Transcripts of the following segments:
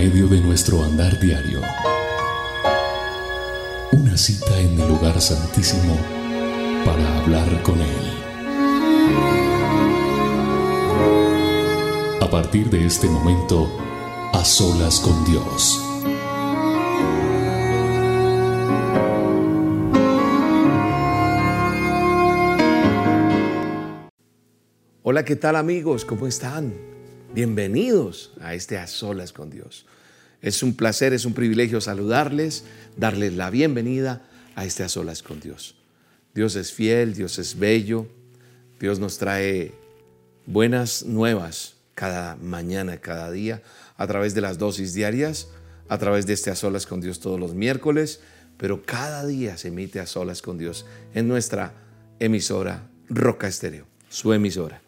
medio de nuestro andar diario. Una cita en el lugar santísimo para hablar con Él. A partir de este momento, a solas con Dios. Hola, ¿qué tal amigos? ¿Cómo están? Bienvenidos a este A Solas con Dios. Es un placer, es un privilegio saludarles, darles la bienvenida a este A Solas con Dios. Dios es fiel, Dios es bello, Dios nos trae buenas nuevas cada mañana, cada día, a través de las dosis diarias, a través de este A Solas con Dios todos los miércoles, pero cada día se emite A Solas con Dios en nuestra emisora Roca Estéreo, su emisora.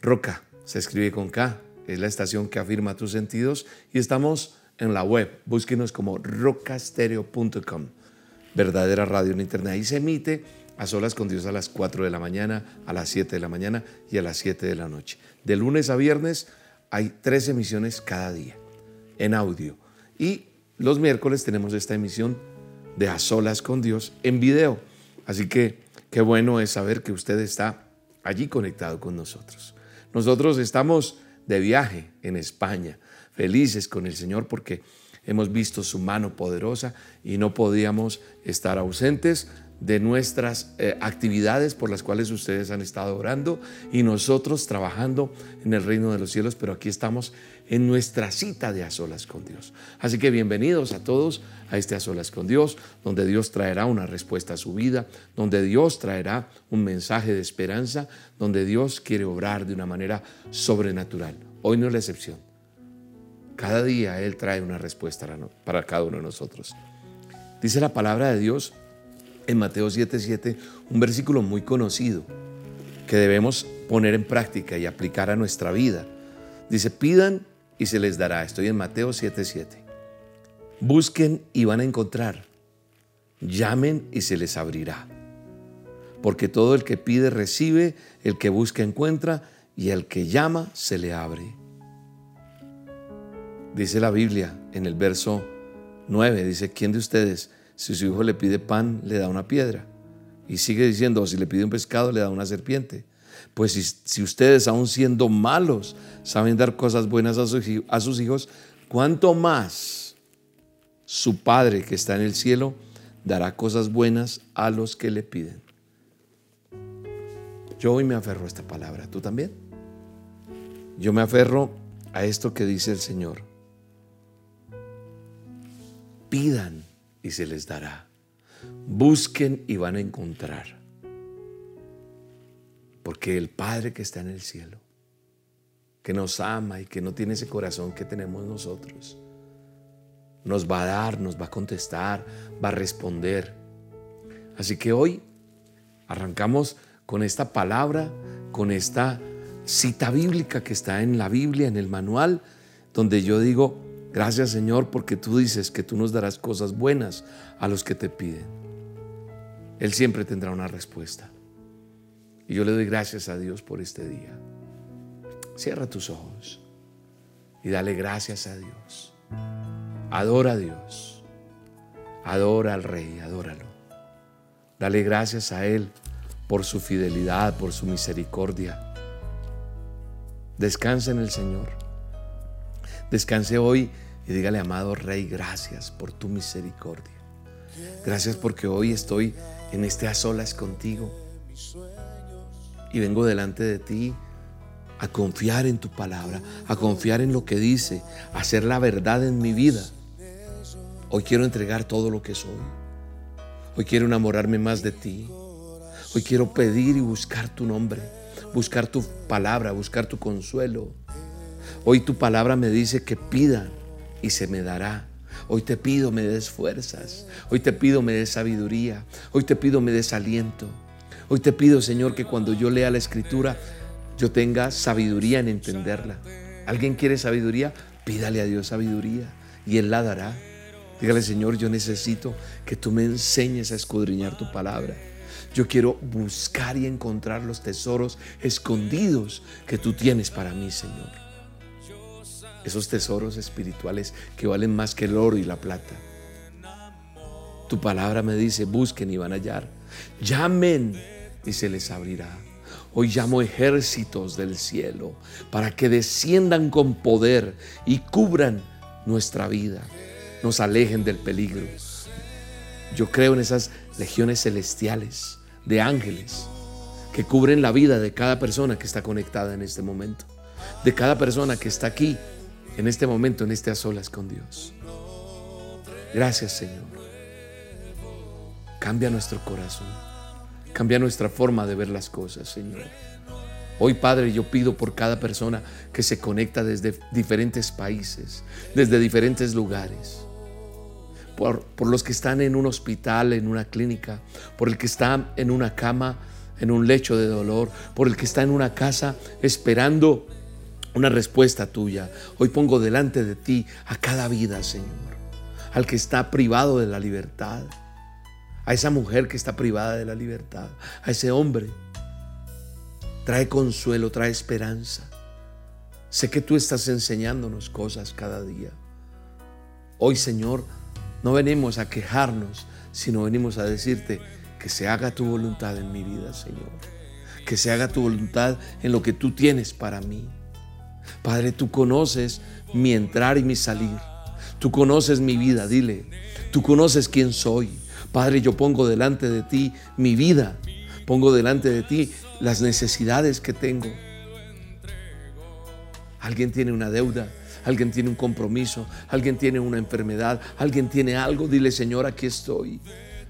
Roca se escribe con K, es la estación que afirma tus sentidos y estamos en la web. Búsquenos como rocastereo.com, verdadera radio en internet. Ahí se emite a solas con Dios a las 4 de la mañana, a las 7 de la mañana y a las 7 de la noche. De lunes a viernes hay tres emisiones cada día en audio. Y los miércoles tenemos esta emisión de A Solas con Dios en video. Así que qué bueno es saber que usted está allí conectado con nosotros. Nosotros estamos de viaje en España, felices con el Señor porque hemos visto su mano poderosa y no podíamos estar ausentes de nuestras eh, actividades por las cuales ustedes han estado orando y nosotros trabajando en el reino de los cielos, pero aquí estamos en nuestra cita de a solas con Dios. Así que bienvenidos a todos a este a solas con Dios, donde Dios traerá una respuesta a su vida, donde Dios traerá un mensaje de esperanza, donde Dios quiere obrar de una manera sobrenatural. Hoy no es la excepción. Cada día Él trae una respuesta para cada uno de nosotros. Dice la palabra de Dios en Mateo 7:7, un versículo muy conocido que debemos poner en práctica y aplicar a nuestra vida. Dice, pidan y se les dará. Estoy en Mateo 7:7. Busquen y van a encontrar. Llamen y se les abrirá. Porque todo el que pide recibe, el que busca encuentra y el que llama se le abre. Dice la Biblia en el verso 9, dice, ¿quién de ustedes si su hijo le pide pan, le da una piedra. Y sigue diciendo, si le pide un pescado, le da una serpiente. Pues si, ustedes, aun siendo malos, saben dar cosas buenas a, a sus hijos, ¿cuánto más su Padre que está en el cielo dará cosas buenas a los que le piden? Yo hoy me aferro a esta palabra, ¿tú también? Yo me aferro a esto que dice el Señor. Pidan y se les dará. Busquen y van a encontrar. Porque el Padre que está en el cielo, que nos ama y que no tiene ese corazón que tenemos nosotros, nos va a dar, nos va a contestar, va a responder. Así que hoy arrancamos con esta palabra, con esta cita bíblica que está en la Biblia, en el manual, donde yo digo, Gracias Señor porque tú dices que tú nos darás cosas buenas a los que te piden. Él siempre tendrá una respuesta. Y yo le doy gracias a Dios por este día. Cierra tus ojos y dale gracias a Dios. Adora a Dios. Adora al Rey, adóralo. Dale gracias a Él por su fidelidad, por su misericordia. Descansa en el Señor. Descanse hoy y dígale, amado Rey, gracias por tu misericordia. Gracias porque hoy estoy en este a solas contigo. Y vengo delante de ti a confiar en tu palabra, a confiar en lo que dice, a hacer la verdad en mi vida. Hoy quiero entregar todo lo que soy. Hoy quiero enamorarme más de ti. Hoy quiero pedir y buscar tu nombre, buscar tu palabra, buscar tu consuelo. Hoy tu palabra me dice que pida y se me dará. Hoy te pido me des fuerzas. Hoy te pido me des sabiduría. Hoy te pido me des aliento. Hoy te pido, Señor, que cuando yo lea la escritura, yo tenga sabiduría en entenderla. ¿Alguien quiere sabiduría? Pídale a Dios sabiduría y Él la dará. Dígale, Señor, yo necesito que tú me enseñes a escudriñar tu palabra. Yo quiero buscar y encontrar los tesoros escondidos que tú tienes para mí, Señor. esos tesoros espirituales que valen más que el oro y la plata. Tu palabra me dice, busquen y van a hallar. Llamen y se les abrirá. Hoy llamo ejércitos del cielo para que desciendan con poder y cubran nuestra vida, nos alejen del peligro. Yo creo en esas legiones celestiales de ángeles que cubren la vida de cada persona que está conectada en este momento, de cada persona que está aquí en este momento, en este a solas con Dios. Gracias Señor. Cambia nuestro corazón. Cambia nuestra forma de ver las cosas, Señor. Hoy, Padre, yo pido por cada persona que se conecta desde diferentes países, desde diferentes lugares. Por, por, los que están en un hospital, en una clínica, por el que está en una cama, en un lecho de dolor, por el que está en una casa esperando una respuesta tuya. Hoy pongo delante de ti a cada vida, Señor, al que está privado de la libertad a esa mujer que está privada de la libertad, a ese hombre. Trae consuelo, trae esperanza. Sé que tú estás enseñándonos cosas cada día. Hoy, Señor, no venimos a quejarnos, sino venimos a decirte que se haga tu voluntad en mi vida, Señor. Que se haga tu voluntad en lo que tú tienes para mí. Padre, tú conoces mi entrar y mi salir. Tú conoces mi vida, dile. Tú conoces quién soy. Padre, yo pongo delante de ti mi vida, pongo delante de ti las necesidades que tengo. Alguien tiene una deuda, alguien tiene un compromiso, alguien tiene una enfermedad, alguien tiene algo. Dile, Señor, aquí estoy,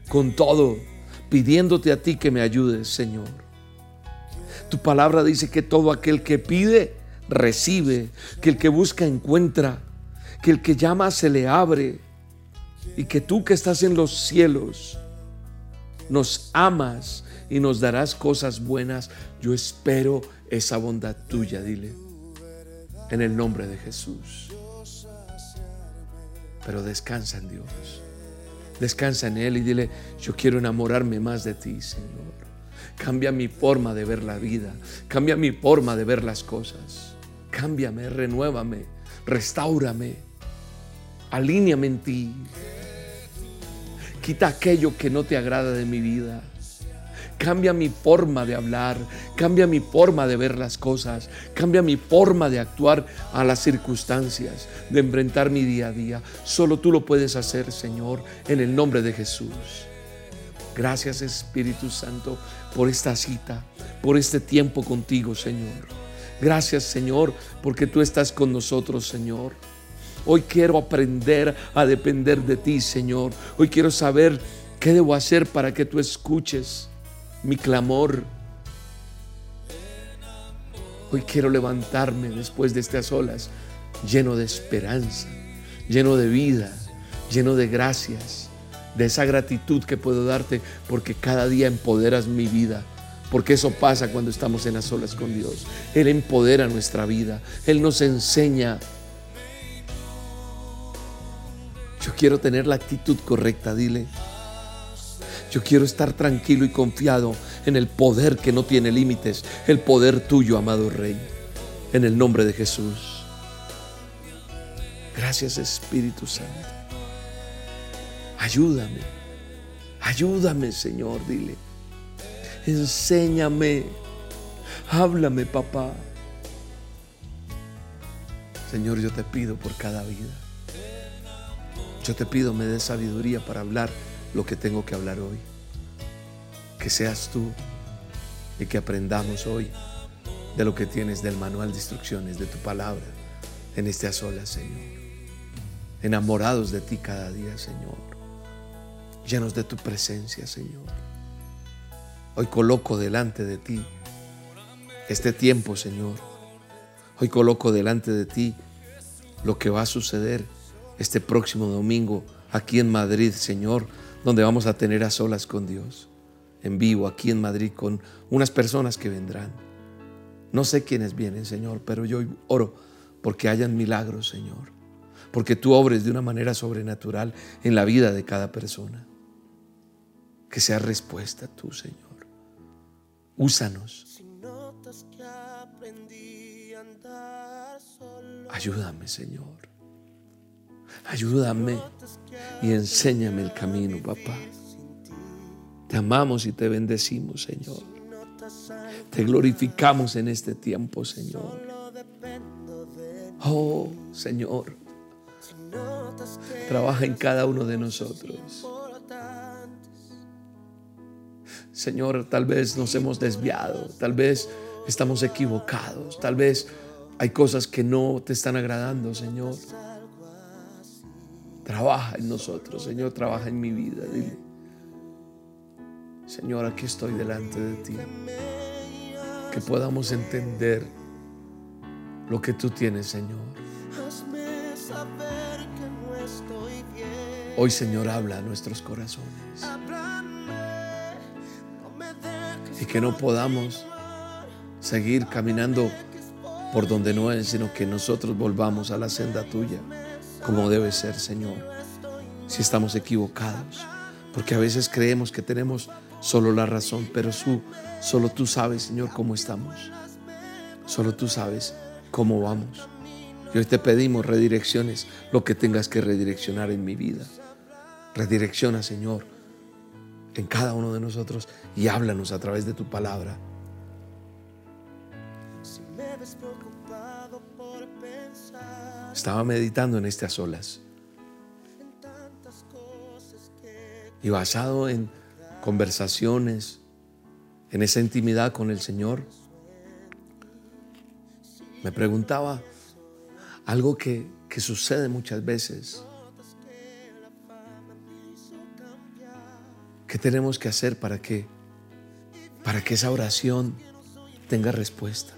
con todo, pidiéndote a ti que me ayudes, Señor. Tu palabra dice que todo aquel que pide, recibe, que el que busca, encuentra, que el que llama, se le abre y que tú que estás en los cielos nos amas y nos darás cosas buenas. Yo espero esa bondad tuya, dile, en el nombre de Jesús. Pero descansa en Dios. Descansa en Él y dile, yo quiero enamorarme más de ti, Señor. Cambia mi forma de ver la vida. Cambia mi forma de ver las cosas. Cámbiame, renuévame, restaurame. Alíñame en ti. Quita aquello que no te agrada de mi vida. Cambia mi forma de hablar, cambia mi forma de ver las cosas, cambia mi forma de actuar a las circunstancias, de enfrentar mi día a día. Solo tú lo puedes hacer, Señor, en el nombre de Jesús. Gracias Espíritu Santo por esta cita, por este tiempo contigo, Señor. Gracias, Señor, porque tú estás con nosotros, Señor. Hoy quiero aprender a depender de ti, Señor. Hoy quiero saber qué debo hacer para que tú escuches mi clamor. Hoy quiero levantarme después de estas olas lleno de esperanza, lleno de vida, lleno de gracias, de esa gratitud que puedo darte porque cada día empoderas mi vida. Porque eso pasa cuando estamos en las olas con Dios. Él empodera nuestra vida. Él nos enseña Yo quiero tener la actitud correcta, dile. Yo quiero estar tranquilo y confiado en el poder que no tiene límites, el poder tuyo, amado Rey, en el nombre de Jesús. Gracias Espíritu Santo. Ayúdame, ayúdame Señor, dile. Enséñame, háblame papá. Señor, yo te pido por cada vida. Yo te pido me des sabiduría para hablar lo que tengo que hablar hoy. Que seas tú y que aprendamos hoy de lo que tienes del manual de instrucciones, de tu palabra, en este a Señor. Enamorados de ti cada día, Señor. Llenos de tu presencia, Señor. Hoy coloco delante de ti este tiempo, Señor. Hoy coloco delante de ti lo que va a suceder este próximo domingo aquí en Madrid, Señor, donde vamos a tener a solas con Dios, en vivo aquí en Madrid con unas personas que vendrán. No sé quiénes vienen, Señor, pero yo oro porque hayan milagros, Señor, porque tú obres de una manera sobrenatural en la vida de cada persona. Que sea respuesta tú, Señor. Úsanos. Ayúdame, Señor. Ayúdame y enséñame el camino, papá. Te amamos y te bendecimos, Señor. Te glorificamos en este tiempo, Señor. Oh, Señor. Trabaja en cada uno de nosotros. Señor, tal vez nos hemos desviado, tal vez estamos equivocados, tal vez hay cosas que no te están agradando, Señor. Trabaja en nosotros, Señor, trabaja en mi vida. Dile, Señor, aquí estoy delante de ti. Que podamos entender lo que tú tienes, Señor. Hoy, Señor, habla a nuestros corazones. Y que no podamos seguir caminando por donde no es, sino que nosotros volvamos a la senda tuya, como debe ser, Señor, si estamos equivocados. Porque a veces creemos que tenemos solo la razón, pero solo tú sabes, Señor, cómo estamos. Solo tú sabes cómo vamos. Y hoy te pedimos redirecciones, lo que tengas que redireccionar en mi vida. Redirecciona, Señor, en cada uno de nosotros y háblanos a través de tu palabra. Estaba meditando en estas olas. Y basado en conversaciones, en esa intimidad con el Señor, me preguntaba algo que, que sucede muchas veces. ¿Qué tenemos que hacer para para que esa oración tenga respuesta?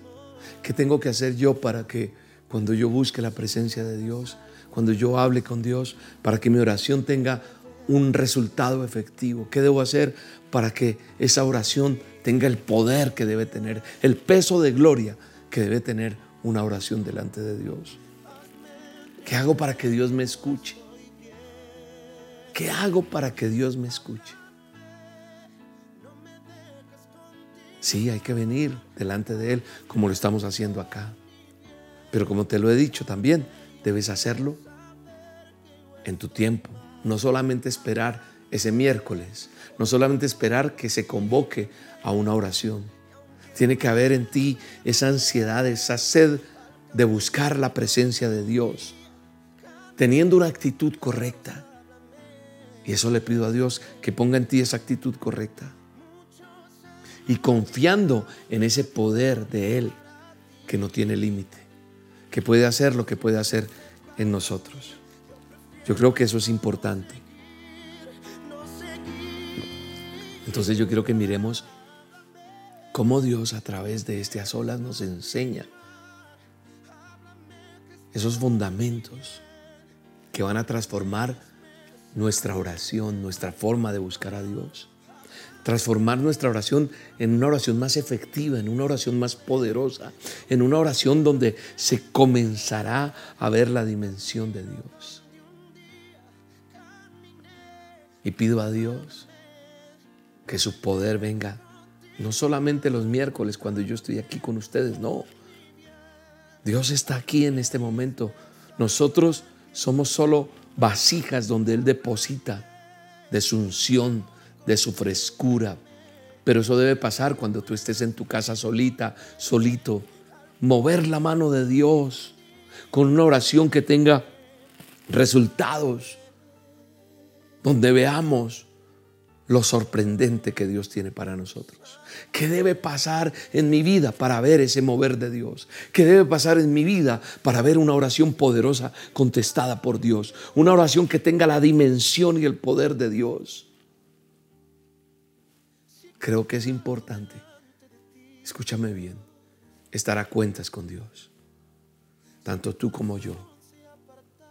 ¿Qué tengo que hacer yo para que cuando yo busque la presencia de Dios, cuando yo hable con Dios, para que mi oración tenga un resultado efectivo? ¿Qué debo hacer para que esa oración tenga el poder que debe tener, el peso de gloria que debe tener una oración delante de Dios? ¿Qué hago para que Dios me escuche? ¿Qué hago para que Dios me escuche? Sí, hay que venir delante de Él como lo estamos haciendo acá. Pero como te lo he dicho también, debes hacerlo en tu tiempo. No solamente esperar ese miércoles, no solamente esperar que se convoque a una oración. Tiene que haber en ti esa ansiedad, esa sed de buscar la presencia de Dios, teniendo una actitud correcta. Y eso le pido a Dios que ponga en ti esa actitud correcta y confiando en ese poder de Él que no tiene límite, que puede hacer lo que puede hacer en nosotros. Yo creo que eso es importante. Entonces yo quiero que miremos cómo Dios a través de este a solas nos enseña esos fundamentos que van a transformar nuestra oración, nuestra forma de buscar a Dios transformar nuestra oración en una oración más efectiva, en una oración más poderosa, en una oración donde se comenzará a ver la dimensión de Dios. Y pido a Dios que su poder venga, no solamente los miércoles cuando yo estoy aquí con ustedes, no. Dios está aquí en este momento. Nosotros somos solo vasijas donde Él deposita de su unción, de su frescura. Pero eso debe pasar cuando tú estés en tu casa solita, solito. Mover la mano de Dios con una oración que tenga resultados, donde veamos lo sorprendente que Dios tiene para nosotros. ¿Qué debe pasar en mi vida para ver ese mover de Dios? ¿Qué debe pasar en mi vida para ver una oración poderosa contestada por Dios? Una oración que tenga la dimensión y el poder de Dios creo que es importante, escúchame bien, estar a cuentas con Dios, tanto tú como yo.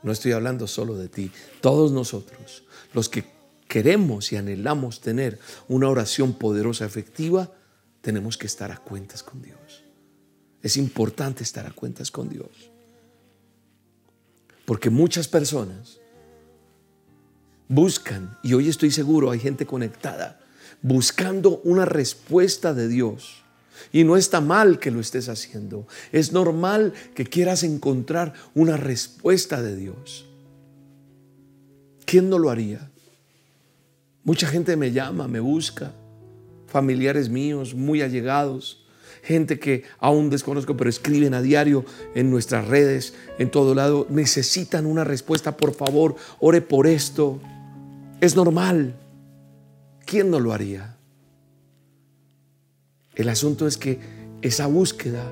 No estoy hablando solo de ti, todos nosotros, los que queremos y anhelamos tener una oración poderosa, efectiva, tenemos que estar a cuentas con Dios. Es importante estar a cuentas con Dios. Porque muchas personas buscan, y hoy estoy seguro, hay gente conectada buscando una respuesta de Dios Y no está mal que lo estés haciendo. Es normal que quieras encontrar una respuesta de Dios. ¿Quién no lo haría? Mucha gente me llama, me busca, familiares míos, muy allegados, gente que aún desconozco, pero escriben a diario en nuestras redes, en todo lado, necesitan una respuesta, por favor, ore por esto. Es normal. ¿Quién no lo haría? El asunto es que esa búsqueda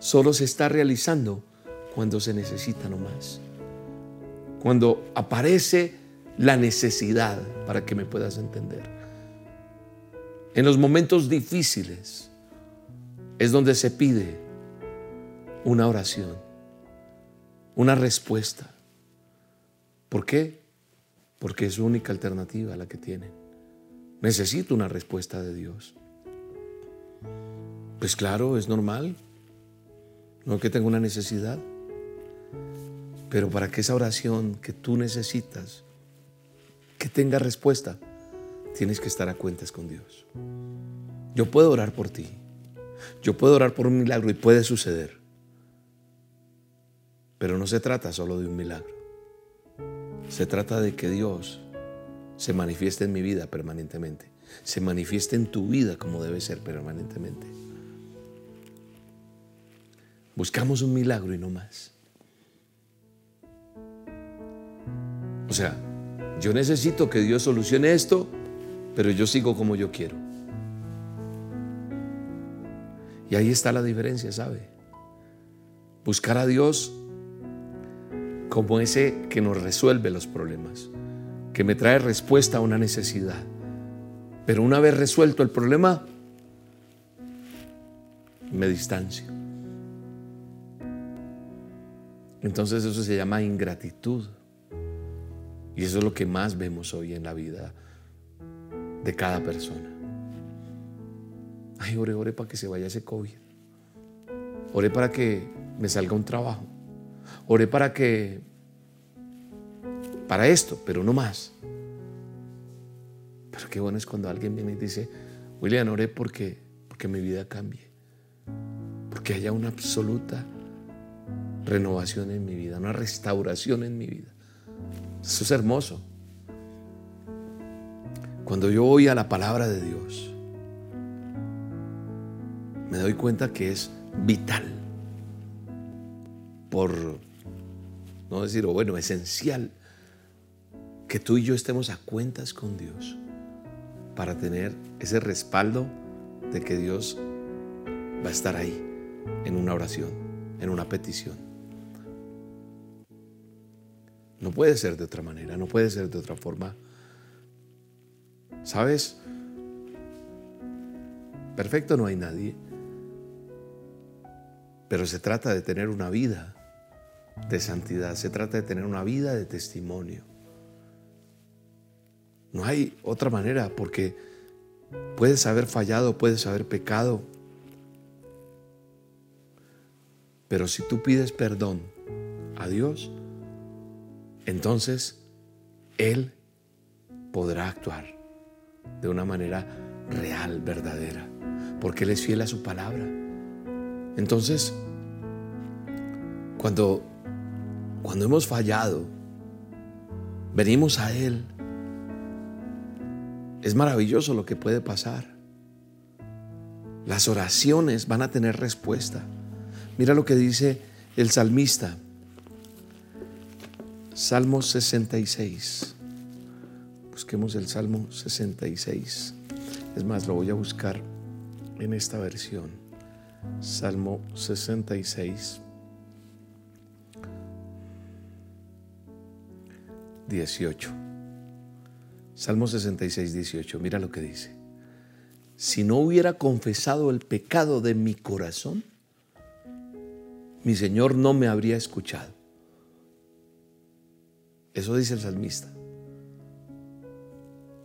solo se está realizando cuando se necesita nomás. Cuando aparece la necesidad para que me puedas entender. En los momentos difíciles es donde se pide una oración, una respuesta. ¿Por qué? Porque es su única alternativa la que tienen. Necesito una respuesta de Dios. Pues claro, es normal. No que tenga una necesidad. Pero para que esa oración que tú necesitas, que tenga respuesta, tienes que estar a cuentas con Dios. Yo puedo orar por ti. Yo puedo orar por un milagro y puede suceder. Pero no se trata solo de un milagro. Se trata de que Dios se manifieste en mi vida permanentemente. Se manifieste en tu vida como debe ser permanentemente. Buscamos un milagro y no más. O sea, yo necesito que Dios solucione esto, pero yo sigo como yo quiero. Y ahí está la diferencia, ¿sabe? Buscar a Dios como ese que nos resuelve los problemas, que me trae respuesta a una necesidad. Pero una vez resuelto el problema, me distancio. Entonces eso se llama ingratitud. Y eso es lo que más vemos hoy en la vida de cada persona. Ay, ore, ore para que se vaya ese COVID. Ore para que me salga un trabajo. Ore para que... Para esto, pero no más. Pero qué bueno es cuando alguien viene y dice, William, ore porque, porque mi vida cambie. Porque haya una absoluta renovación en mi vida, una restauración en mi vida. Eso es hermoso. Cuando yo voy a la palabra de Dios, me doy cuenta que es vital. Por no decir, o bueno, esencial, que tú y yo estemos a cuentas con Dios para tener ese respaldo de que Dios va a estar ahí en una oración, en una petición. No puede ser de otra manera, no puede ser de otra forma. ¿Sabes? Perfecto no hay nadie. Pero se trata de tener una vida de santidad, se trata de tener una vida de testimonio. No hay otra manera porque puedes haber fallado, puedes haber pecado. Pero si tú pides perdón a Dios, entonces Él podrá actuar de una manera real, verdadera, porque Él es fiel a su palabra. Entonces, cuando, cuando hemos fallado, venimos a Él, es maravilloso lo que puede pasar. Las oraciones van a tener respuesta. Mira lo que dice el salmista. Salmo 66. Busquemos el Salmo 66. Es más, lo voy a buscar en esta versión. Salmo 66. 18. Salmo 66, 18. Mira lo que dice. Si no hubiera confesado el pecado de mi corazón, mi Señor no me habría escuchado. Eso dice el salmista.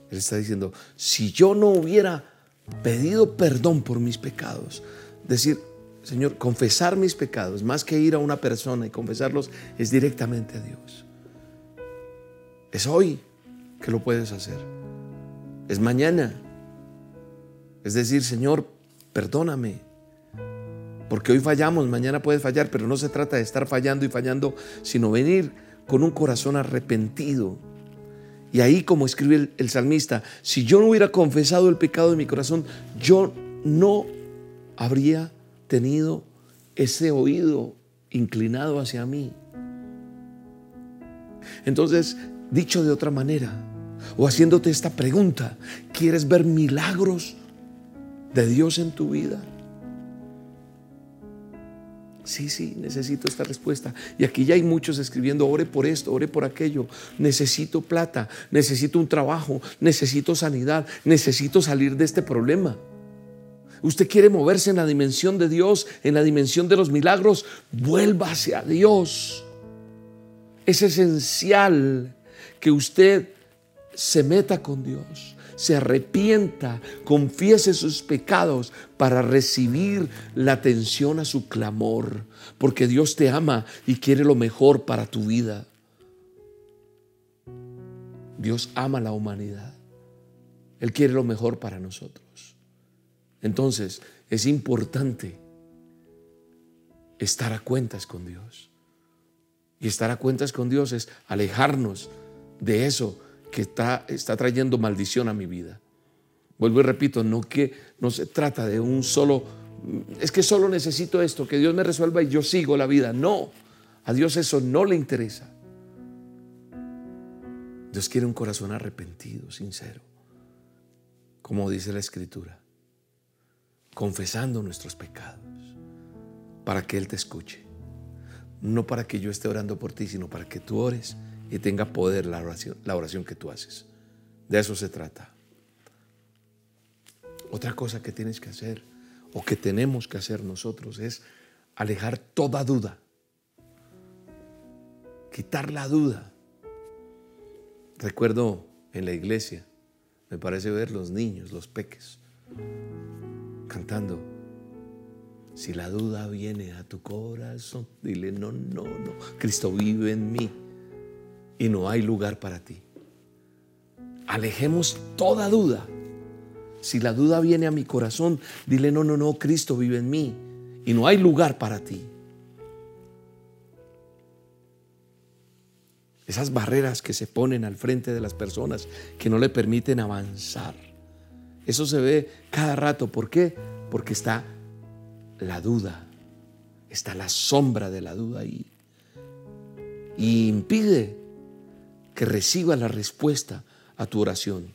Él está diciendo, si yo no hubiera pedido perdón por mis pecados, decir, Señor, confesar mis pecados, más que ir a una persona y confesarlos, es directamente a Dios. Es hoy que lo puedes hacer. Es mañana. Es decir, Señor, perdóname. Porque hoy fallamos, mañana puedes fallar, pero no se trata de estar fallando y fallando, sino venir con un corazón arrepentido. Y ahí, como escribe el, el salmista, si yo no hubiera confesado el pecado de mi corazón, yo no habría tenido ese oído inclinado hacia mí. Entonces, dicho de otra manera, o haciéndote esta pregunta, ¿quieres ver milagros de Dios en tu vida? Sí, sí, necesito esta respuesta. Y aquí ya hay muchos escribiendo, ore por esto, ore por aquello. Necesito plata, necesito un trabajo, necesito sanidad, necesito salir de este problema. Usted quiere moverse en la dimensión de Dios, en la dimensión de los milagros, vuélvase a Dios. Es esencial que usted se meta con Dios, se arrepienta, confiese sus pecados para recibir la atención a su clamor, porque Dios te ama y quiere lo mejor para tu vida. Dios ama a la humanidad. Él quiere lo mejor para nosotros. Entonces, es importante estar a cuentas con Dios. Y estar a cuentas con Dios es alejarnos de eso que está, está trayendo maldición a mi vida. Vuelvo y repito, no que no se trata de un solo, es que solo necesito esto, que Dios me resuelva y yo sigo la vida. No, a Dios eso no le interesa. Dios quiere un corazón arrepentido, sincero, como dice la Escritura confesando nuestros pecados, para que Él te escuche. No para que yo esté orando por ti, sino para que tú ores y tenga poder la oración, la oración que tú haces. De eso se trata. Otra cosa que tienes que hacer o que tenemos que hacer nosotros es alejar toda duda. Quitar la duda. Recuerdo en la iglesia, me parece ver los niños, los peques, cantando. Si la duda viene a tu corazón, dile, no, no, no, Cristo vive en mí y no hay lugar para ti. Alejemos toda duda. Si la duda viene a mi corazón, dile, no, no, no, Cristo vive en mí y no hay lugar para ti. Esas barreras que se ponen al frente de las personas que no le permiten avanzar. Eso se ve cada rato. ¿Por qué? Porque está la duda, está la sombra de la duda ahí. Y impide que reciba la respuesta a tu oración.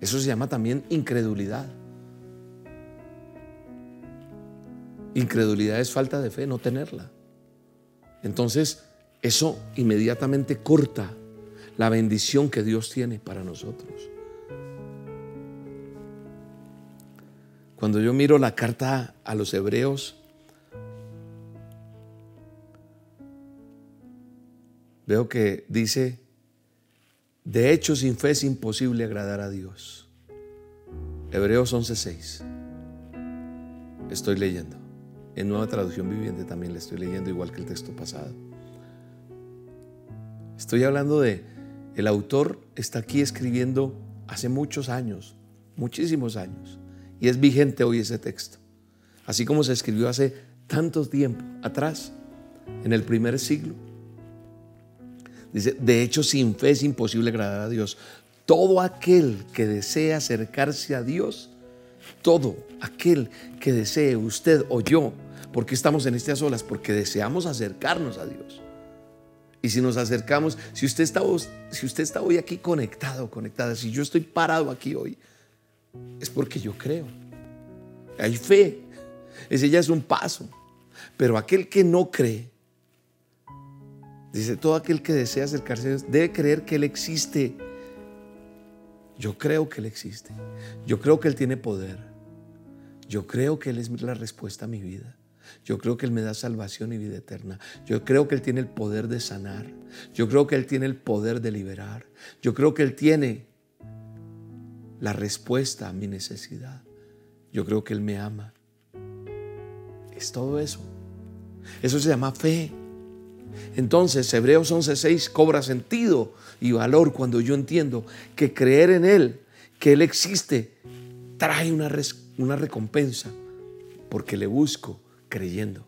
Eso se llama también incredulidad. Incredulidad es falta de fe, no tenerla. Entonces, eso inmediatamente corta la bendición que Dios tiene para nosotros. Cuando yo miro la carta a los hebreos, veo que dice, de hecho sin fe es imposible agradar a Dios. Hebreos 11:6. Estoy leyendo. En nueva traducción viviente también le estoy leyendo igual que el texto pasado. Estoy hablando de, el autor está aquí escribiendo hace muchos años, muchísimos años. Y es vigente hoy ese texto. Así como se escribió hace tanto tiempo atrás, en el primer siglo. Dice, de hecho sin fe es imposible agradar a Dios. Todo aquel que desea acercarse a Dios, todo aquel que desee, usted o yo, porque estamos en estas olas, porque deseamos acercarnos a Dios. Y si nos acercamos, si usted está, si usted está hoy aquí conectado, conectada, si yo estoy parado aquí hoy, es porque yo creo. Hay fe. Ese ya es un paso. Pero aquel que no cree, dice, todo aquel que desea acercarse a Dios debe creer que Él existe. Yo creo que Él existe. Yo creo que Él tiene poder. Yo creo que Él es la respuesta a mi vida. Yo creo que Él me da salvación y vida eterna. Yo creo que Él tiene el poder de sanar. Yo creo que Él tiene el poder de liberar. Yo creo que Él tiene la respuesta a mi necesidad. Yo creo que Él me ama. Es todo eso. Eso se llama fe. Entonces, Hebreos 11:6 cobra sentido y valor cuando yo entiendo que creer en Él, que Él existe, trae una, una recompensa porque le busco creyendo.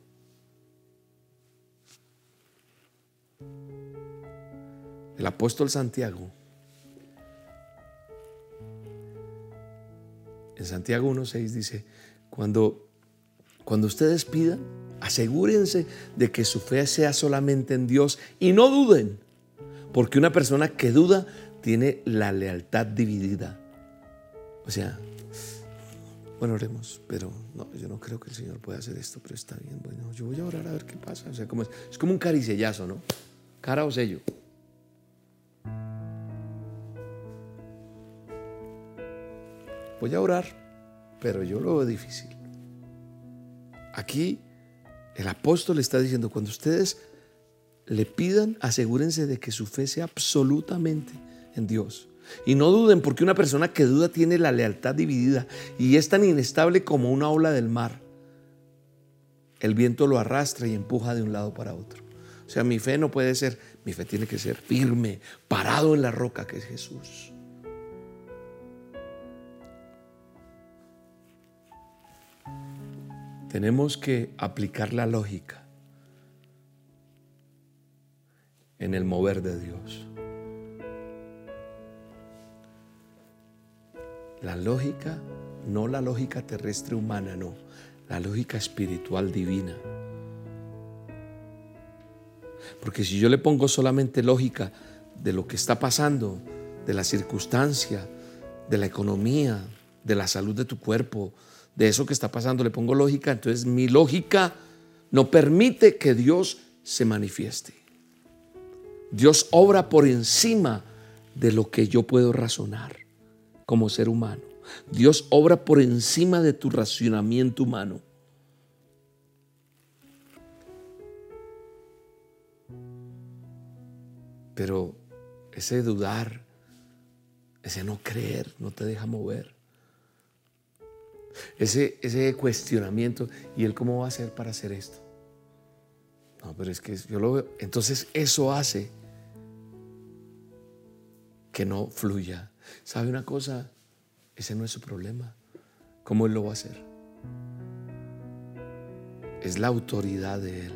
El apóstol Santiago, en Santiago 1.6 dice, cuando, cuando ustedes pidan, asegúrense de que su fe sea solamente en Dios y no duden, porque una persona que duda tiene la lealtad dividida. O sea, bueno, oremos, pero no, yo no creo que el Señor pueda hacer esto, pero está bien, bueno, yo voy a orar a ver qué pasa. O sea, es, es como un caricellazo, ¿no? Cara o sello. Voy a orar, pero yo lo veo difícil. Aquí el apóstol está diciendo, cuando ustedes le pidan, asegúrense de que su fe sea absolutamente en Dios. Y no duden, porque una persona que duda tiene la lealtad dividida y es tan inestable como una ola del mar. El viento lo arrastra y empuja de un lado para otro. O sea, mi fe no puede ser, mi fe tiene que ser firme, parado en la roca que es Jesús. Tenemos que aplicar la lógica en el mover de Dios. La lógica, no la lógica terrestre humana, no, la lógica espiritual divina. Porque si yo le pongo solamente lógica de lo que está pasando, de la circunstancia, de la economía, de la salud de tu cuerpo, de eso que está pasando, le pongo lógica, entonces mi lógica no permite que Dios se manifieste. Dios obra por encima de lo que yo puedo razonar como ser humano. Dios obra por encima de tu racionamiento humano. Pero ese dudar, ese no creer, no te deja mover. Ese, ese cuestionamiento, ¿y él cómo va a hacer para hacer esto? No, pero es que yo lo veo. Entonces eso hace que no fluya ¿Sabe una cosa? Ese no es su problema. ¿Cómo Él lo va a hacer? Es la autoridad de Él,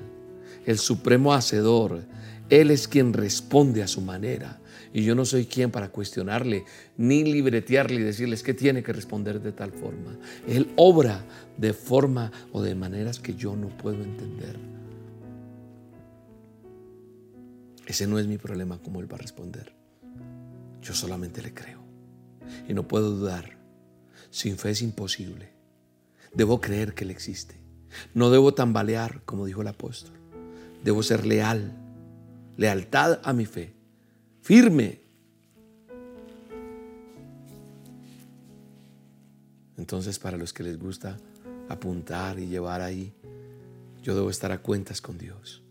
el supremo hacedor. Él es quien responde a su manera. Y yo no soy quien para cuestionarle, ni libretearle y decirles que tiene que responder de tal forma. Él obra de forma o de maneras que yo no puedo entender. Ese no es mi problema, cómo Él va a responder. Yo solamente le creo. Y no puedo dudar. Sin fe es imposible. Debo creer que Él existe. No debo tambalear, como dijo el apóstol. Debo ser leal. Lealtad a mi fe. Firme. Entonces, para los que les gusta apuntar y llevar ahí, yo debo estar a cuentas con Dios.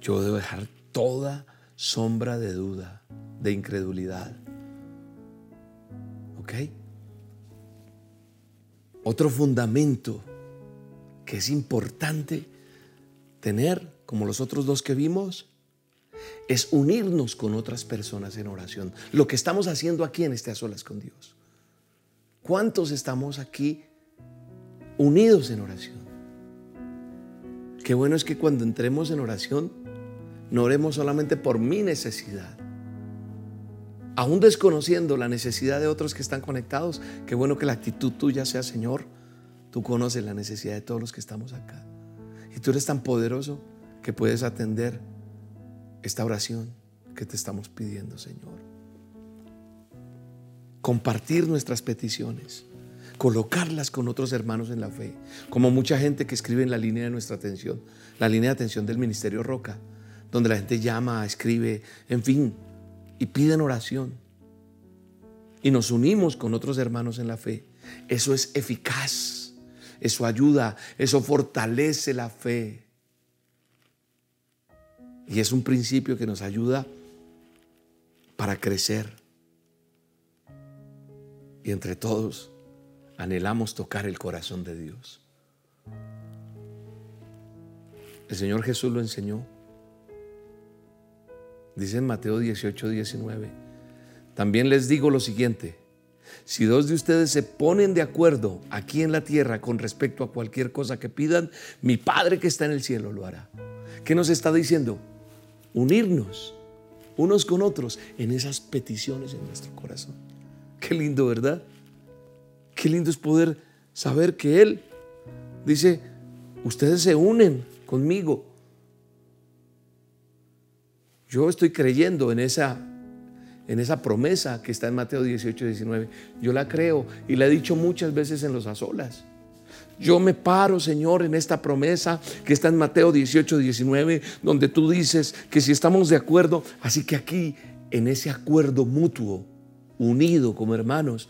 Yo debo dejar toda sombra de duda, de incredulidad. ¿Ok? Otro fundamento que es importante tener, como los otros dos que vimos, es unirnos con otras personas en oración. Lo que estamos haciendo aquí en este a solas con Dios. ¿Cuántos estamos aquí unidos en oración? Qué bueno es que cuando entremos en oración no oremos solamente por mi necesidad. Aún desconociendo la necesidad de otros que están conectados, qué bueno que la actitud tuya sea, Señor, tú conoces la necesidad de todos los que estamos acá. Y tú eres tan poderoso que puedes atender esta oración que te estamos pidiendo, Señor. Compartir nuestras peticiones, colocarlas con otros hermanos en la fe, como mucha gente que escribe en la línea de nuestra atención, la línea de atención del Ministerio Roca donde la gente llama, escribe, en fin, y piden oración. Y nos unimos con otros hermanos en la fe. Eso es eficaz, eso ayuda, eso fortalece la fe. Y es un principio que nos ayuda para crecer. Y entre todos anhelamos tocar el corazón de Dios. El Señor Jesús lo enseñó. Dice en Mateo 18, 19. También les digo lo siguiente. si dos de ustedes se ponen de acuerdo aquí en la tierra con respecto a cualquier cosa que pidan, mi Padre que está en el cielo lo hará. ¿Qué nos está diciendo? Unirnos unos con otros en esas peticiones en nuestro corazón. Qué lindo, ¿verdad? Qué lindo es poder saber que Él dice, ustedes se unen conmigo. Yo estoy creyendo en esa en esa promesa que está en Mateo 18, 19. Yo la creo y la he dicho muchas veces en los azolas. Yo me paro, Señor, en esta promesa que está en Mateo 18, 19, donde tú dices que si estamos de acuerdo, así que aquí, en ese acuerdo mutuo, unido como hermanos,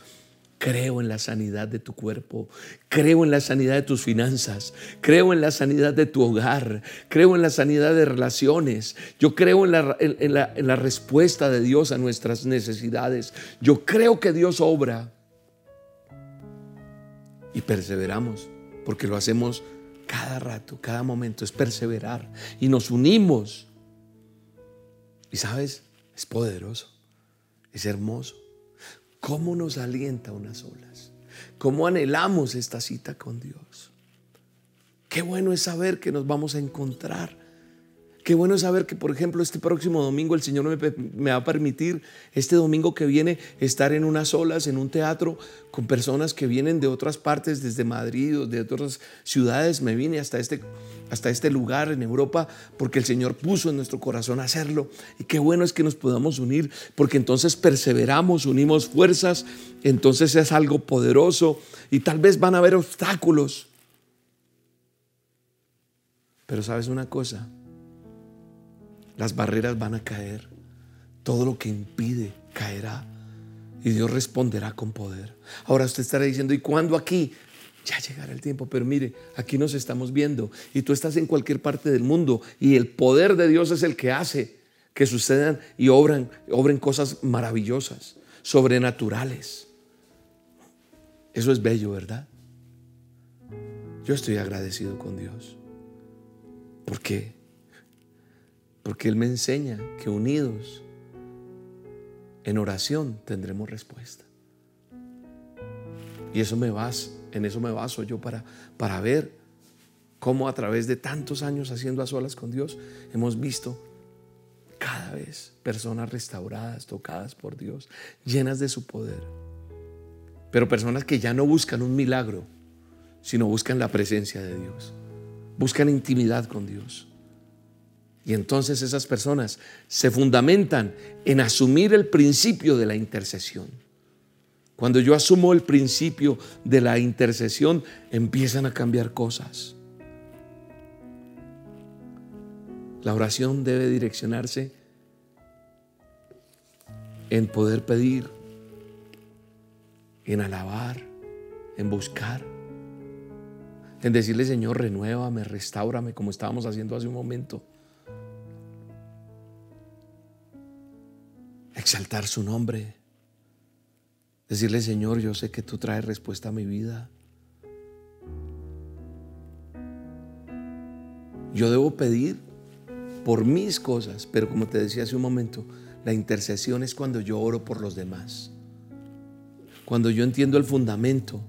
Creo en la sanidad de tu cuerpo, creo en la sanidad de tus finanzas, creo en la sanidad de tu hogar, creo en la sanidad de relaciones, yo creo en la, en la, respuesta de Dios a nuestras necesidades, yo creo que Dios obra y perseveramos, porque lo hacemos cada rato, cada momento, es perseverar y nos unimos. Y sabes, es poderoso, es hermoso. ¿Cómo nos alienta unas olas? ¿Cómo anhelamos esta cita con Dios? Qué bueno es saber que nos vamos a encontrar Qué bueno saber que, por ejemplo, este próximo domingo el Señor me, va a permitir, este domingo que viene, estar en unas olas, en un teatro, con personas que vienen de otras partes, desde Madrid o de otras ciudades. Me vine hasta este, hasta este lugar en Europa porque el Señor puso en nuestro corazón hacerlo. Y qué bueno es que nos podamos unir, porque entonces perseveramos, unimos fuerzas, entonces es algo poderoso y tal vez van a haber obstáculos. Pero sabes una cosa, las barreras van a caer. Todo lo que impide caerá. Y Dios responderá con poder. Ahora usted estará diciendo, ¿y cuándo aquí? Ya llegará el tiempo, pero mire, aquí nos estamos viendo y tú estás en cualquier parte del mundo y el poder de Dios es el que hace que sucedan y obran, obren cosas maravillosas, sobrenaturales. Eso es bello, ¿verdad? Yo estoy agradecido con Dios. ¿Por qué? Porque Él me enseña que unidos en oración tendremos respuesta. Y eso me vas, en eso me baso yo para, para ver cómo a través de tantos años haciendo a solas con Dios hemos visto cada vez personas restauradas, tocadas por Dios, llenas de su poder. Pero personas que ya no buscan un milagro, sino buscan la presencia de Dios, buscan intimidad con Dios. Y entonces esas personas se fundamentan en asumir el principio de la intercesión. Cuando yo asumo el principio de la intercesión, empiezan a cambiar cosas. La oración debe direccionarse en poder pedir, en alabar, en buscar, en decirle, Señor, renuévame, restaurame, como estábamos haciendo hace un momento. Exaltar su nombre, decirle, Señor, yo sé que tú traes respuesta a mi vida. Yo debo pedir por mis cosas, pero como te decía hace un momento, la intercesión es cuando yo oro por los demás. Cuando yo entiendo el fundamento,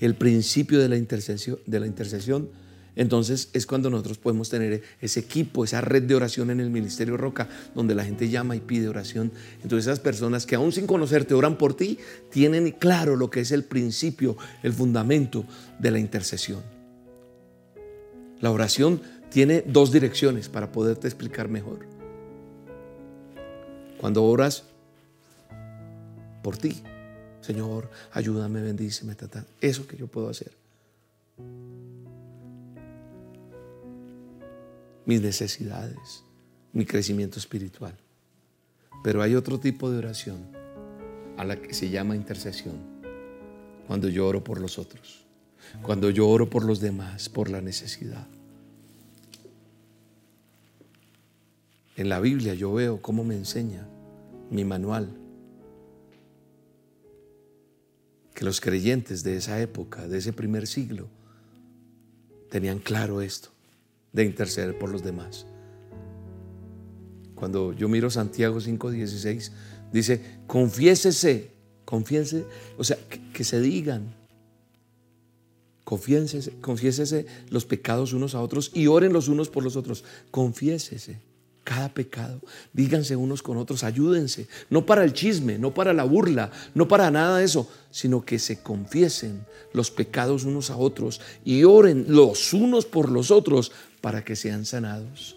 el principio de la intercesión, de la intercesión entonces es cuando nosotros podemos tener ese equipo, esa red de oración en el Ministerio Roca, donde la gente llama y pide oración. Entonces esas personas que aún sin conocerte oran por ti, tienen claro lo que es el principio, el fundamento de la intercesión. La oración tiene dos direcciones para poderte explicar mejor. Cuando oras por ti, Señor, ayúdame, bendíceme, eso que yo puedo hacer. Mis necesidades, mi crecimiento espiritual. Pero hay otro tipo de oración a la que se llama intercesión, cuando yo oro por los otros, cuando yo oro por los demás, por la necesidad. En la Biblia yo veo cómo me enseña mi manual que los creyentes de esa época, de ese primer siglo, tenían claro esto de interceder por los demás. Cuando yo miro Santiago 5:16, dice, confiésese Confiese, o sea, que, se digan. Confiésese, confiésese los pecados unos a otros y oren los unos por los otros. Confiésese cada pecado. Díganse unos con otros, ayúdense. No para el chisme, no para la burla, no para nada de eso, sino que se confiesen los pecados unos a otros y oren los unos por los otros para que sean sanados.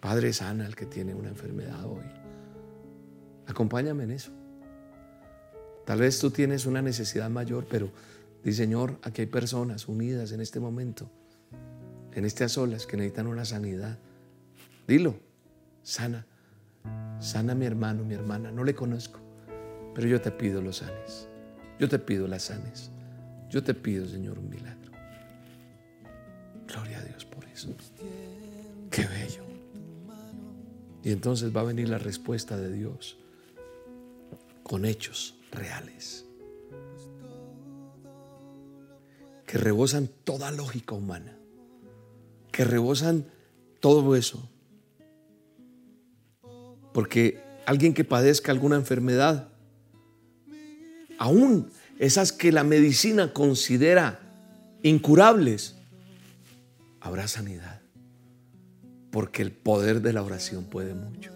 Padre, sana al que tiene una enfermedad hoy. Acompáñame en eso. Tal vez tú tienes una necesidad mayor, pero di Señor, aquí hay personas unidas en este momento en estas olas que necesitan una sanidad. Dilo, sana. Sana a mi hermano, mi hermana. No le conozco, pero yo te pido los sanes. Yo te pido las sanes. Yo te pido, Señor, un milagro. Gloria a Dios por eso. Qué bello. Y entonces va a venir la respuesta de Dios con hechos reales que rebosan toda lógica humana que rebosan todo eso. Porque alguien que padezca alguna enfermedad, aún esas que la medicina considera incurables, habrá sanidad. Porque el poder de la oración puede mucho.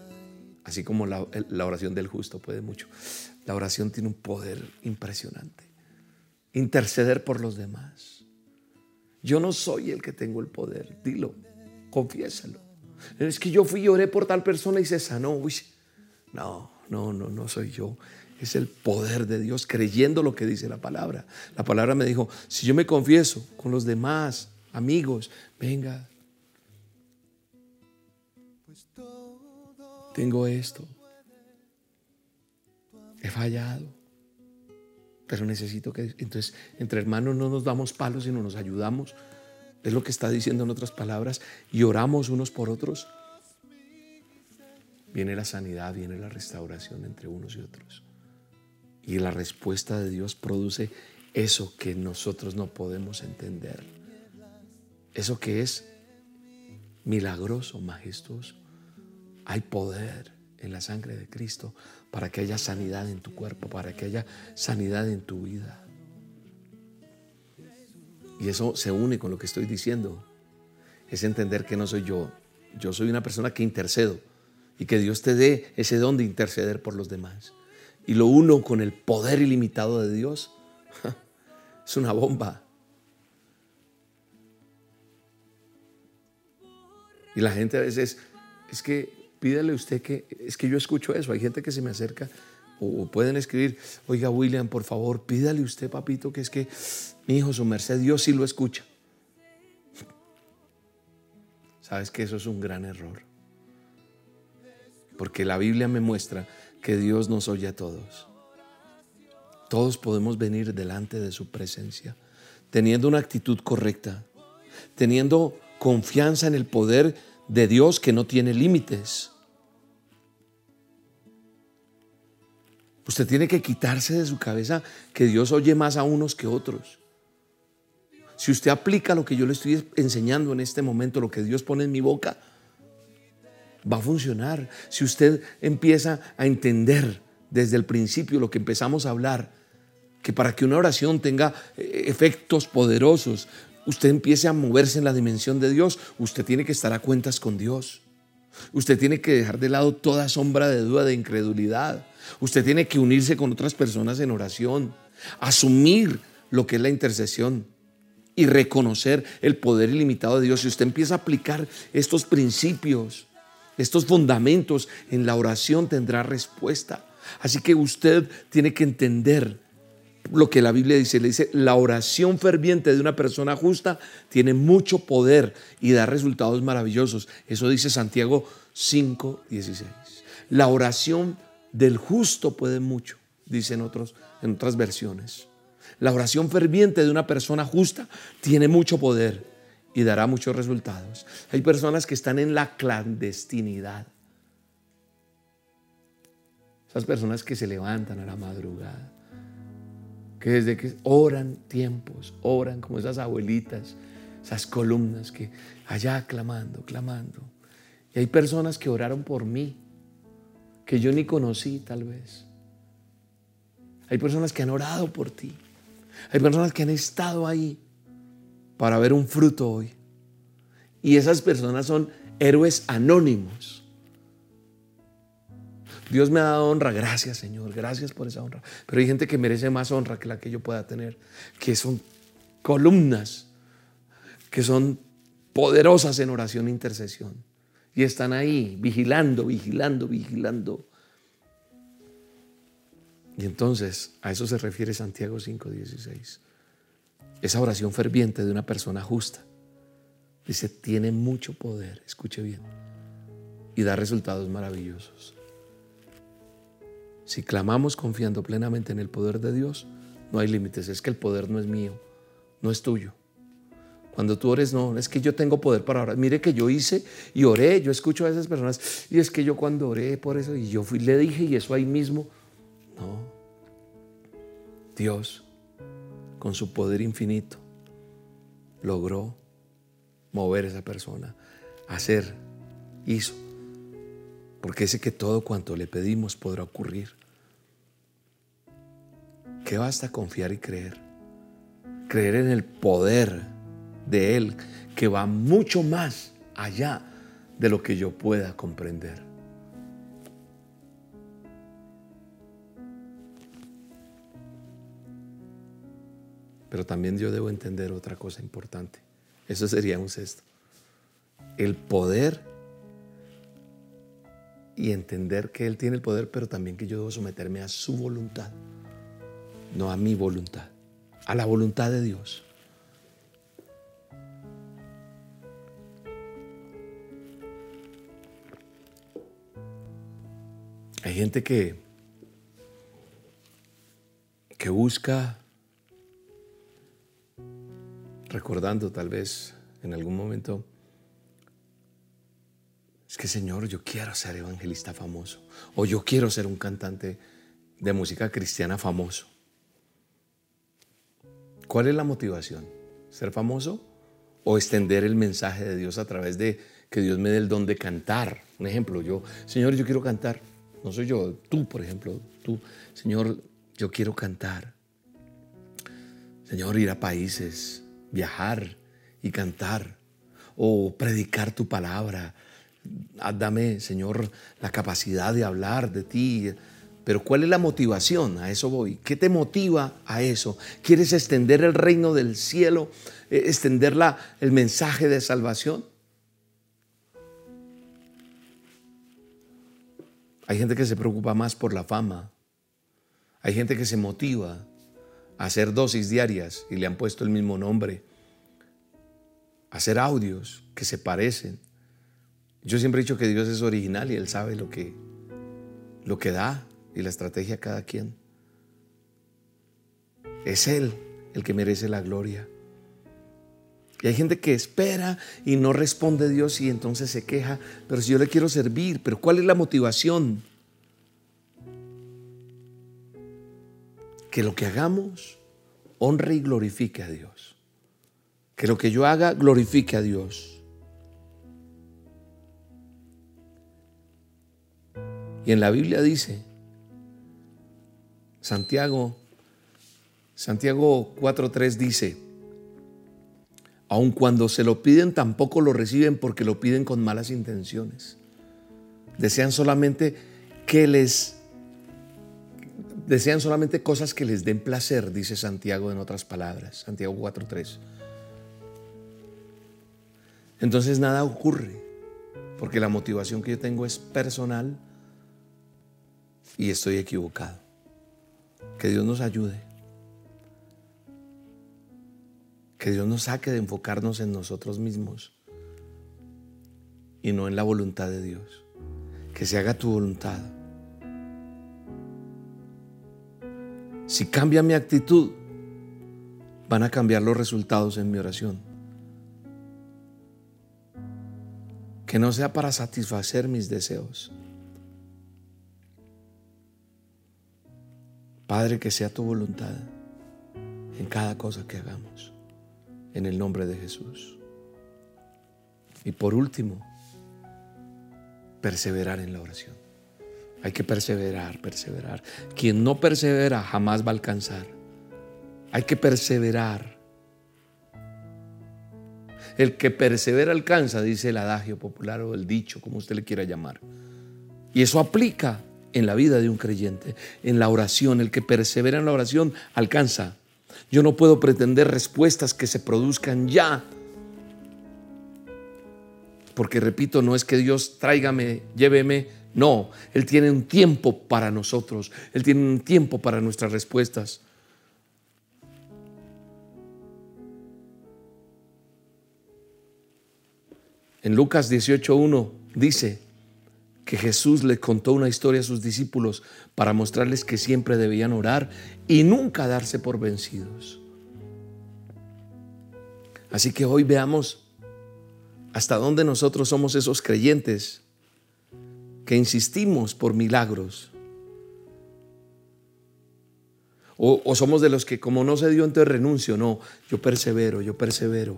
Así como la, oración del justo puede mucho. La oración tiene un poder impresionante. Interceder por los demás. Yo no soy el que tengo el poder. Dilo, confiésalo. Es que yo fui y oré por tal persona y se sanó. No, no, no, no soy yo. Es el poder de Dios creyendo lo que dice la palabra. La palabra me dijo, si yo me confieso con los demás amigos, venga, tengo esto. He fallado. Pero necesito que, entonces, entre hermanos no nos damos palos, sino nos ayudamos. Es lo que está diciendo en otras palabras. Y oramos unos por otros. Viene la sanidad, viene la restauración entre unos y otros. Y la respuesta de Dios produce eso que nosotros no podemos entender. Eso que es milagroso, majestuoso. Hay poder en la sangre de Cristo para que haya sanidad en tu cuerpo, para que haya sanidad en tu vida. Y eso se une con lo que estoy diciendo. Es entender que no soy yo. Yo soy una persona que intercedo y que Dios te dé ese don de interceder por los demás. Y lo uno con el poder ilimitado de Dios. Es una bomba. Y la gente a veces, es que pídele usted que, es que yo escucho eso, hay gente que se me acerca o pueden escribir, oiga William, por favor, pídale usted, papito, que es que mi hijo, su merced, Dios sí lo escucha. Sabes que eso es un gran error. Porque la Biblia me muestra que Dios nos oye a todos. Todos podemos venir delante de su presencia, teniendo una actitud correcta, teniendo confianza en el poder de Dios que no tiene límites. Usted tiene que quitarse de su cabeza que Dios oye más a unos que otros. Si usted aplica lo que yo le estoy enseñando en este momento, lo que Dios pone en mi boca, va a funcionar. Si usted empieza a entender desde el principio lo que empezamos a hablar, que para que una oración tenga eh, efectos poderosos, usted empiece a moverse en la dimensión de Dios, usted tiene que estar a cuentas con Dios. Usted tiene que dejar de lado toda sombra de duda, de incredulidad. Usted tiene que unirse con otras personas en oración, asumir lo que es la intercesión y reconocer el poder ilimitado de Dios. Si usted empieza a aplicar estos principios, estos fundamentos en la oración, tendrá respuesta. Así que usted tiene que entender lo que la Biblia dice. Le dice, la oración ferviente de una persona justa tiene mucho poder y da resultados maravillosos. Eso dice Santiago 5, 16. La oración del justo puede mucho, dicen otros, en otras versiones. La oración ferviente de una persona justa tiene mucho poder y dará muchos resultados. Hay personas que están en la clandestinidad. Esas personas que se levantan a la madrugada, que desde que oran tiempos, oran como esas abuelitas, esas columnas que allá clamando, clamando. Y hay personas que oraron por mí que yo ni conocí tal vez. Hay personas que han orado por ti. Hay personas que han estado ahí para ver un fruto hoy. Y esas personas son héroes anónimos. Dios me ha dado honra, gracias Señor, gracias por esa honra. Pero hay gente que merece más honra que la que yo pueda tener, que son columnas, que son poderosas en oración e intercesión. Y están ahí vigilando, vigilando, vigilando. Y entonces a eso se refiere Santiago 5:16. Esa oración ferviente de una persona justa. Dice, tiene mucho poder, escuche bien, y da resultados maravillosos. Si clamamos confiando plenamente en el poder de Dios, no hay límites. Es que el poder no es mío, no es tuyo. Cuando tú ores, no, es que yo tengo poder para orar. Mire que yo hice y oré. Yo escucho a esas personas y es que yo cuando oré por eso y yo fui, le dije y eso ahí mismo. No. Dios, con su poder infinito, logró mover a esa persona, hacer, hizo. Porque ese que todo cuanto le pedimos podrá ocurrir. Que basta confiar y creer. Creer en el poder de Él que va mucho más allá de lo que yo pueda comprender. Pero también yo debo entender otra cosa importante. Eso sería un sexto. El poder y entender que Él tiene el poder, pero también que yo debo someterme a su voluntad, no a mi voluntad, a la voluntad de Dios. Hay gente que, que busca, recordando tal vez en algún momento, es que Señor, yo quiero ser evangelista famoso, o yo quiero ser un cantante de música cristiana famoso. ¿Cuál es la motivación? ¿Ser famoso o extender el mensaje de Dios a través de que Dios me dé el don de cantar? Un ejemplo, yo, Señor, yo quiero cantar. No soy yo, tú, por ejemplo, tú, Señor, yo quiero cantar. Señor, ir a países, viajar y cantar o predicar tu palabra. Ah, dame, Señor, la capacidad de hablar de ti. Pero ¿cuál es la motivación? A eso voy. ¿Qué te motiva a eso? ¿Quieres extender el reino del cielo? Eh, ¿Extender el mensaje de salvación? Hay gente que se preocupa más por la fama. Hay gente que se motiva hacer dosis diarias y le han puesto el mismo nombre. Hacer audios que se parecen. Yo siempre he dicho que Dios es original y Él sabe lo que, lo que da y la estrategia a cada quien. Es Él el que merece la gloria. Y hay gente que espera y no responde Dios y entonces se queja, pero si yo le quiero servir, pero ¿cuál es la motivación? Que lo que hagamos honre y glorifique a Dios. Que lo que yo haga glorifique a Dios. Y en la Biblia dice, Santiago, Santiago 4.3 dice, Aun cuando se lo piden, tampoco lo reciben porque lo piden con malas intenciones. Desean solamente que les desean solamente cosas que les den placer, dice Santiago en otras palabras, Santiago 4:3. Entonces nada ocurre, porque la motivación que yo tengo es personal y estoy equivocado. Que Dios nos ayude. Que Dios nos saque de enfocarnos en nosotros mismos y no en la voluntad de Dios. Que se haga tu voluntad. Si cambia mi actitud, van a cambiar los resultados en mi oración. Que no sea para satisfacer mis deseos. Padre, que sea tu voluntad en cada cosa que hagamos en el nombre de Jesús. Y por último, perseverar en la oración. Hay que perseverar, perseverar. Quien no persevera jamás va a alcanzar. Hay que perseverar. El que persevera alcanza, dice el adagio popular o el dicho, como usted le quiera llamar. Y eso aplica en la vida de un creyente, en la oración. El que persevera en la oración alcanza. Yo no puedo pretender respuestas que se produzcan ya. Porque repito, no es que Dios tráigame, lléveme. No, Él tiene un tiempo para nosotros. Él tiene un tiempo para nuestras respuestas. En Lucas 18.1 dice que Jesús le contó una historia a sus discípulos para mostrarles que siempre debían orar y nunca darse por vencidos. Así que hoy veamos hasta dónde nosotros somos esos creyentes que insistimos por milagros. O, somos de los que como no se dio entonces renuncio, no, yo persevero, yo persevero.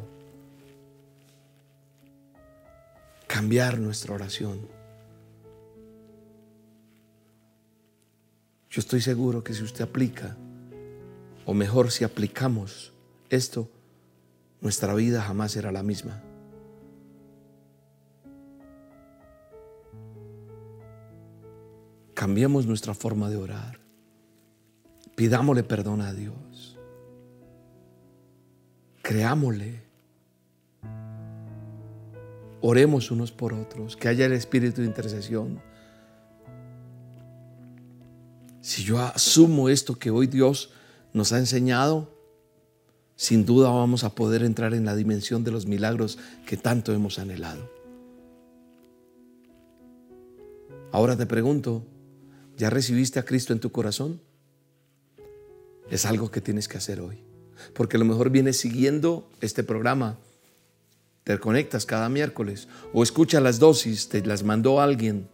cambiar nuestra oración. Yo estoy seguro que si usted aplica, o mejor si aplicamos esto, nuestra vida jamás será la misma. Cambiemos nuestra forma de orar. Pidámosle perdón a Dios. Creámosle Oremos unos por otros, que haya el espíritu de intercesión. Si yo asumo esto que hoy Dios nos ha enseñado, sin duda vamos a poder entrar en la dimensión de los milagros que tanto hemos anhelado. Ahora te pregunto, ¿ya recibiste a Cristo en tu corazón? Es algo que tienes que hacer hoy. Porque a lo mejor vienes siguiendo este programa te conectas cada miércoles o escucha las dosis, te las mandó alguien.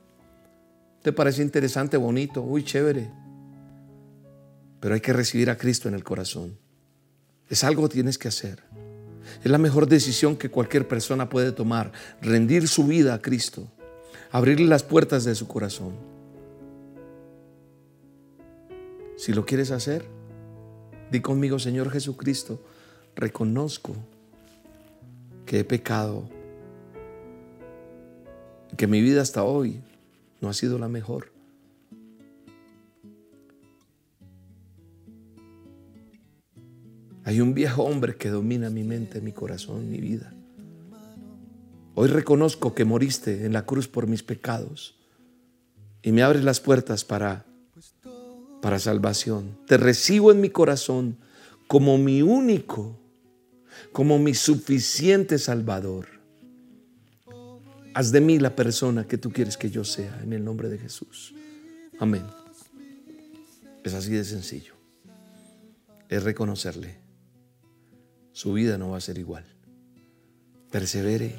¿Te parece interesante, bonito? Uy, chévere. Pero hay que recibir a Cristo en el corazón. Es algo que tienes que hacer. Es la mejor decisión que cualquier persona puede tomar, rendir su vida a Cristo, abrirle las puertas de su corazón. Si lo quieres hacer, di conmigo, Señor Jesucristo, reconozco que he pecado, que mi vida hasta hoy no ha sido la mejor. Hay un viejo hombre que domina mi mente, mi corazón, mi vida. Hoy reconozco que moriste en la cruz por mis pecados y me abres las puertas para para salvación. Te recibo en mi corazón como mi único como mi suficiente Salvador. Haz de mí la persona que tú quieres que yo sea en el nombre de Jesús. Amén. Es así de sencillo. Es reconocerle. Su vida no va a ser igual. Persevere.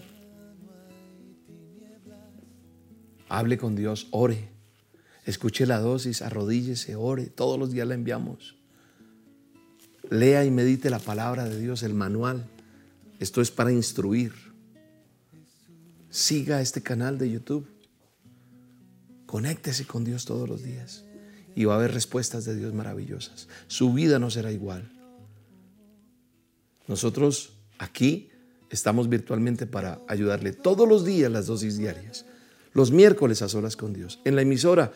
Hable con Dios, ore. Escuche la dosis, arrodíllese, ore. Todos los días la enviamos. Lea y medite la palabra de Dios, el manual. Esto es para instruir. Siga este canal de YouTube. Conéctese con Dios todos los días y va a haber respuestas de Dios maravillosas. Su vida no será igual. Nosotros aquí estamos virtualmente para ayudarle todos los días las dosis diarias. Los miércoles a solas con Dios. En la emisora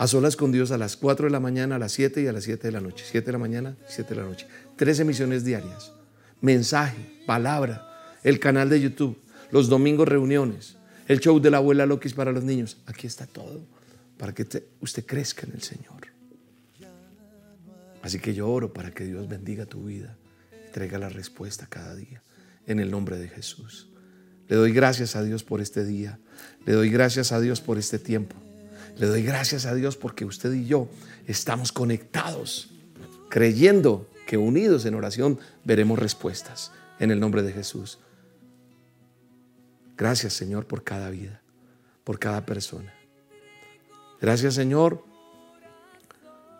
a solas con Dios a las 4 de la mañana, a las 7 y a las 7 de la noche. 7 de la mañana, 7 de la noche. Tres emisiones diarias. Mensaje, palabra, el canal de YouTube, los domingos reuniones, el show de la abuela Lokis para los niños. Aquí está todo para que usted crezca en el Señor. Así que yo oro para que Dios bendiga tu vida y traiga la respuesta cada día en el nombre de Jesús. Le doy gracias a Dios por este día. Le doy gracias a Dios por este tiempo. Le doy gracias a Dios porque usted y yo estamos conectados, creyendo que unidos en oración veremos respuestas en el nombre de Jesús. Gracias Señor por cada vida, por cada persona. Gracias Señor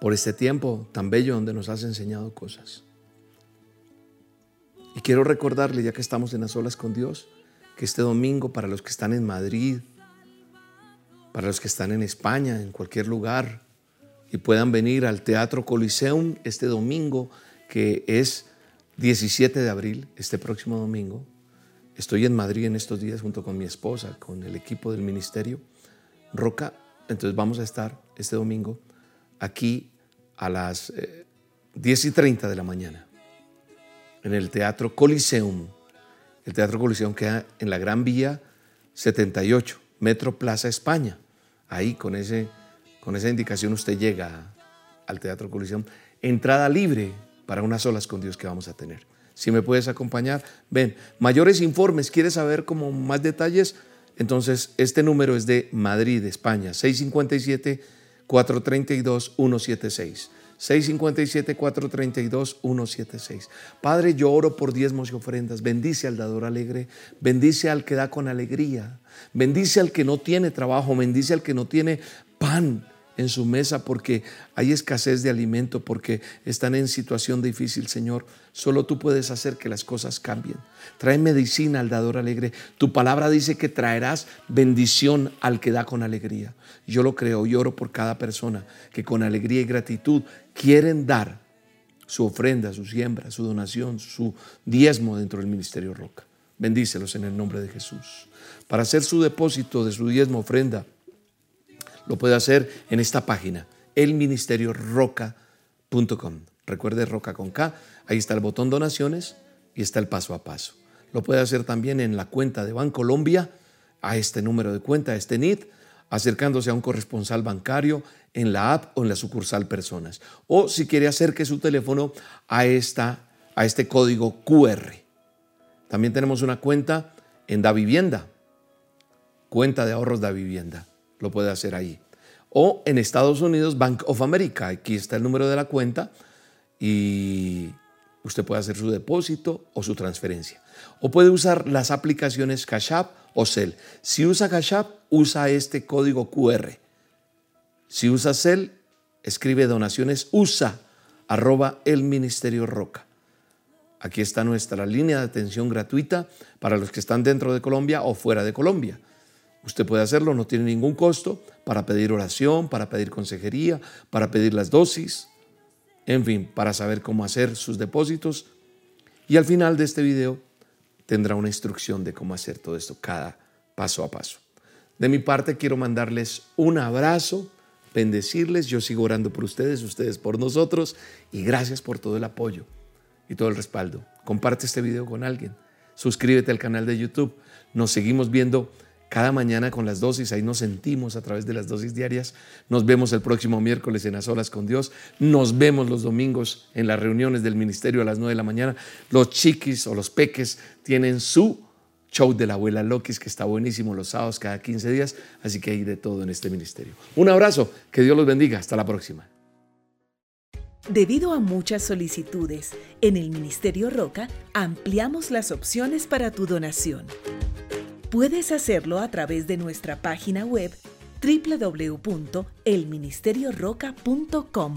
por este tiempo tan bello donde nos has enseñado cosas. Y quiero recordarle, ya que estamos en las olas con Dios, que este domingo para los que están en Madrid, para los que están en España, en cualquier lugar, y puedan venir al Teatro Coliseum este domingo, que es 17 de abril, este próximo domingo. Estoy en Madrid en estos días junto con mi esposa, con el equipo del ministerio Roca. Entonces vamos a estar este domingo aquí a las 10 eh, y 30 de la mañana en el Teatro Coliseum. El Teatro Coliseum queda en la Gran Vía 78, Metro Plaza España. Ahí con, ese, con esa indicación usted llega al Teatro Coliseum. Entrada libre para unas olas con Dios que vamos a tener. Si me puedes acompañar, ven. Mayores informes, ¿quieres saber como más detalles? Entonces, este número es de Madrid, España, 657-432-176. 657-432-176. Padre, yo oro por diezmos y ofrendas. Bendice al dador alegre. Bendice al que da con alegría. Bendice al que no tiene trabajo. Bendice al que no tiene pan en su mesa porque hay escasez de alimento, porque están en situación difícil, Señor. Solo tú puedes hacer que las cosas cambien. Trae medicina al dador alegre. Tu palabra dice que traerás bendición al que da con alegría. Yo lo creo y oro por cada persona que con alegría y gratitud quieren dar su ofrenda, su siembra, su donación, su diezmo dentro del ministerio Roca. Bendícelos en el nombre de Jesús. Para hacer su depósito de su diezmo, ofrenda, lo puede hacer en esta página, elministerioroca.com. Recuerde Roca con K, ahí está el botón donaciones y está el paso a paso. Lo puede hacer también en la cuenta de Bancolombia, a este número de cuenta, a este NIT, acercándose a un corresponsal bancario en la app o en la sucursal personas. O si quiere acerque su teléfono a, esta, a este código QR. También tenemos una cuenta en Da Vivienda, cuenta de ahorros Da Vivienda lo puede hacer ahí. O en Estados Unidos, Bank of America. Aquí está el número de la cuenta y usted puede hacer su depósito o su transferencia. O puede usar las aplicaciones Cash App o. Si usa Cash App, usa este código QR. Si usa Cell, escribe donaciones USA arroba el Ministerio Roca. Aquí está nuestra línea de atención gratuita para los que están dentro de Colombia o fuera de Colombia. Usted puede hacerlo, no tiene ningún costo para pedir oración, para pedir consejería, para pedir las dosis, en fin, para saber cómo hacer sus depósitos. Y al final de este video tendrá una instrucción de cómo hacer todo esto, cada paso a paso. De mi parte quiero mandarles un abrazo, bendecirles, yo sigo orando por ustedes, ustedes por nosotros y gracias por todo el apoyo y todo el respaldo. Comparte este video con alguien, suscríbete al canal de YouTube, nos seguimos viendo cada mañana con las dosis, ahí nos sentimos a través de las dosis diarias. Nos vemos el próximo miércoles en las olas con Dios. Nos vemos los domingos en las reuniones del ministerio a las 9 de la mañana. Los chiquis o los peques tienen su show de la abuela Lokis que está buenísimo los sábados cada 15 días, así que hay de todo en este ministerio. Un abrazo, que Dios los bendiga, hasta la próxima. Debido a muchas solicitudes, en el Ministerio Roca ampliamos las opciones para tu donación. Puedes hacerlo a través de nuestra página web www.elministerioroca.com.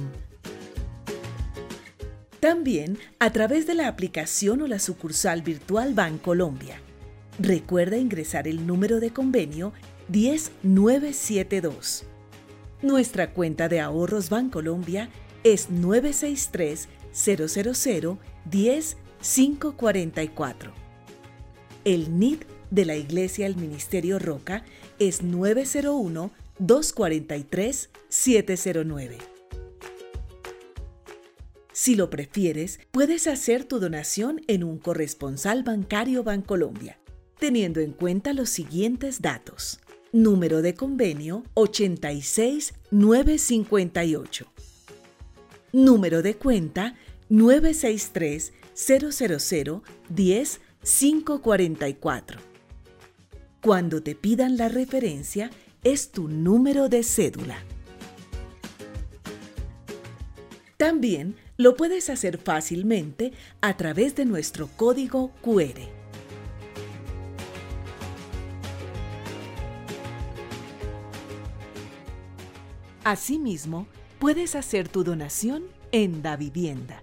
También a través de la aplicación o la sucursal virtual Bancolombia. Recuerda ingresar el número de convenio 10972. Nuestra cuenta de ahorros Bancolombia es 963 000 10 544. El NID de la Iglesia El Ministerio Roca es 901-243-709. Si lo prefieres, puedes hacer tu donación en un corresponsal bancario Bancolombia, teniendo en cuenta los siguientes datos. Número de convenio 86958. Número de cuenta 963 000 10 544 cuando te pidan la referencia, es tu número de cédula. También lo puedes hacer fácilmente a través de nuestro código QR. Asimismo, puedes hacer tu donación en Da Vivienda.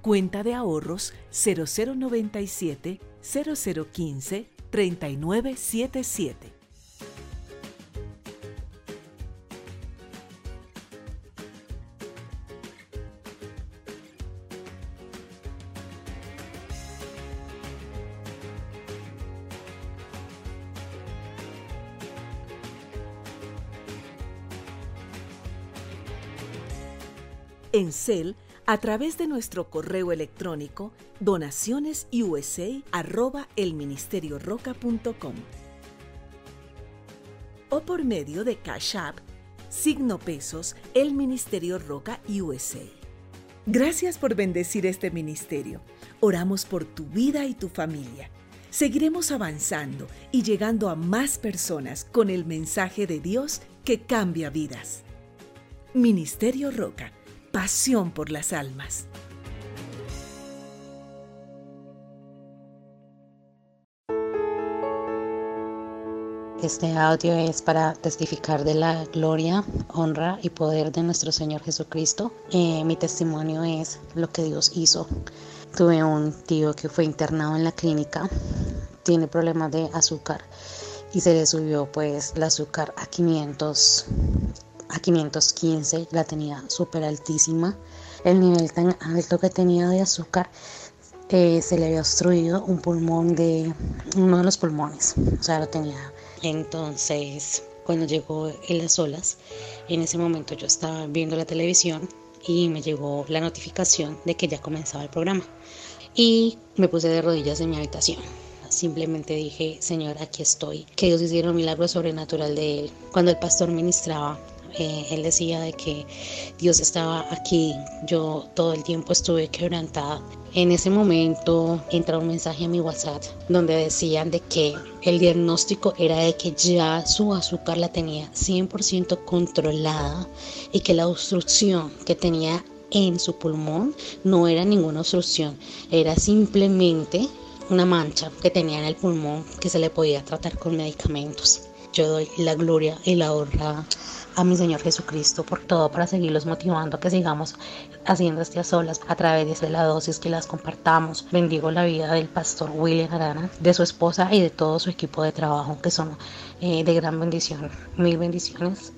Cuenta de ahorros 0097 0015 Treinta y nueve, siete, siete. En Sel a través de nuestro correo electrónico donacionesusa@elministerioroca.com o por medio de Cash App, signo pesos, el Ministerio Roca USA. Gracias por bendecir este ministerio. Oramos por tu vida y tu familia. Seguiremos avanzando y llegando a más personas con el mensaje de Dios que cambia vidas. Ministerio Roca, pasión por las almas. Este audio es para testificar de la gloria, honra y poder de nuestro Señor Jesucristo. Eh, mi testimonio es lo que Dios hizo. Tuve un tío que fue internado en la clínica, tiene problemas de azúcar y se le subió pues el azúcar a 500 a 515, la tenía súper altísima. El nivel tan alto que tenía de azúcar eh, se le había obstruido un pulmón de uno de los pulmones, o sea, lo tenía entonces, cuando llegó en las olas, en ese momento yo estaba viendo la televisión y me llegó la notificación de que ya comenzaba el programa. Y me puse de rodillas en mi habitación. Simplemente dije, Señor, aquí estoy. Que Dios hiciera un milagro sobrenatural de él. Cuando el pastor ministraba, eh, él decía de que Dios estaba aquí. Yo todo el tiempo estuve quebrantada. En ese momento entra un mensaje a mi WhatsApp donde decían de que el diagnóstico era de que ya su azúcar la tenía 100% controlada y que la obstrucción que tenía en su pulmón no era ninguna obstrucción, era simplemente una mancha que tenía en el pulmón que se le podía tratar con medicamentos. Yo doy la gloria y la honra a mi Señor Jesucristo por todo para seguirlos motivando a que sigamos haciendo estas solas a través de la dosis que las compartamos. Bendigo la vida del pastor William Arana, de su esposa y de todo su equipo de trabajo que son eh, de gran bendición. Mil bendiciones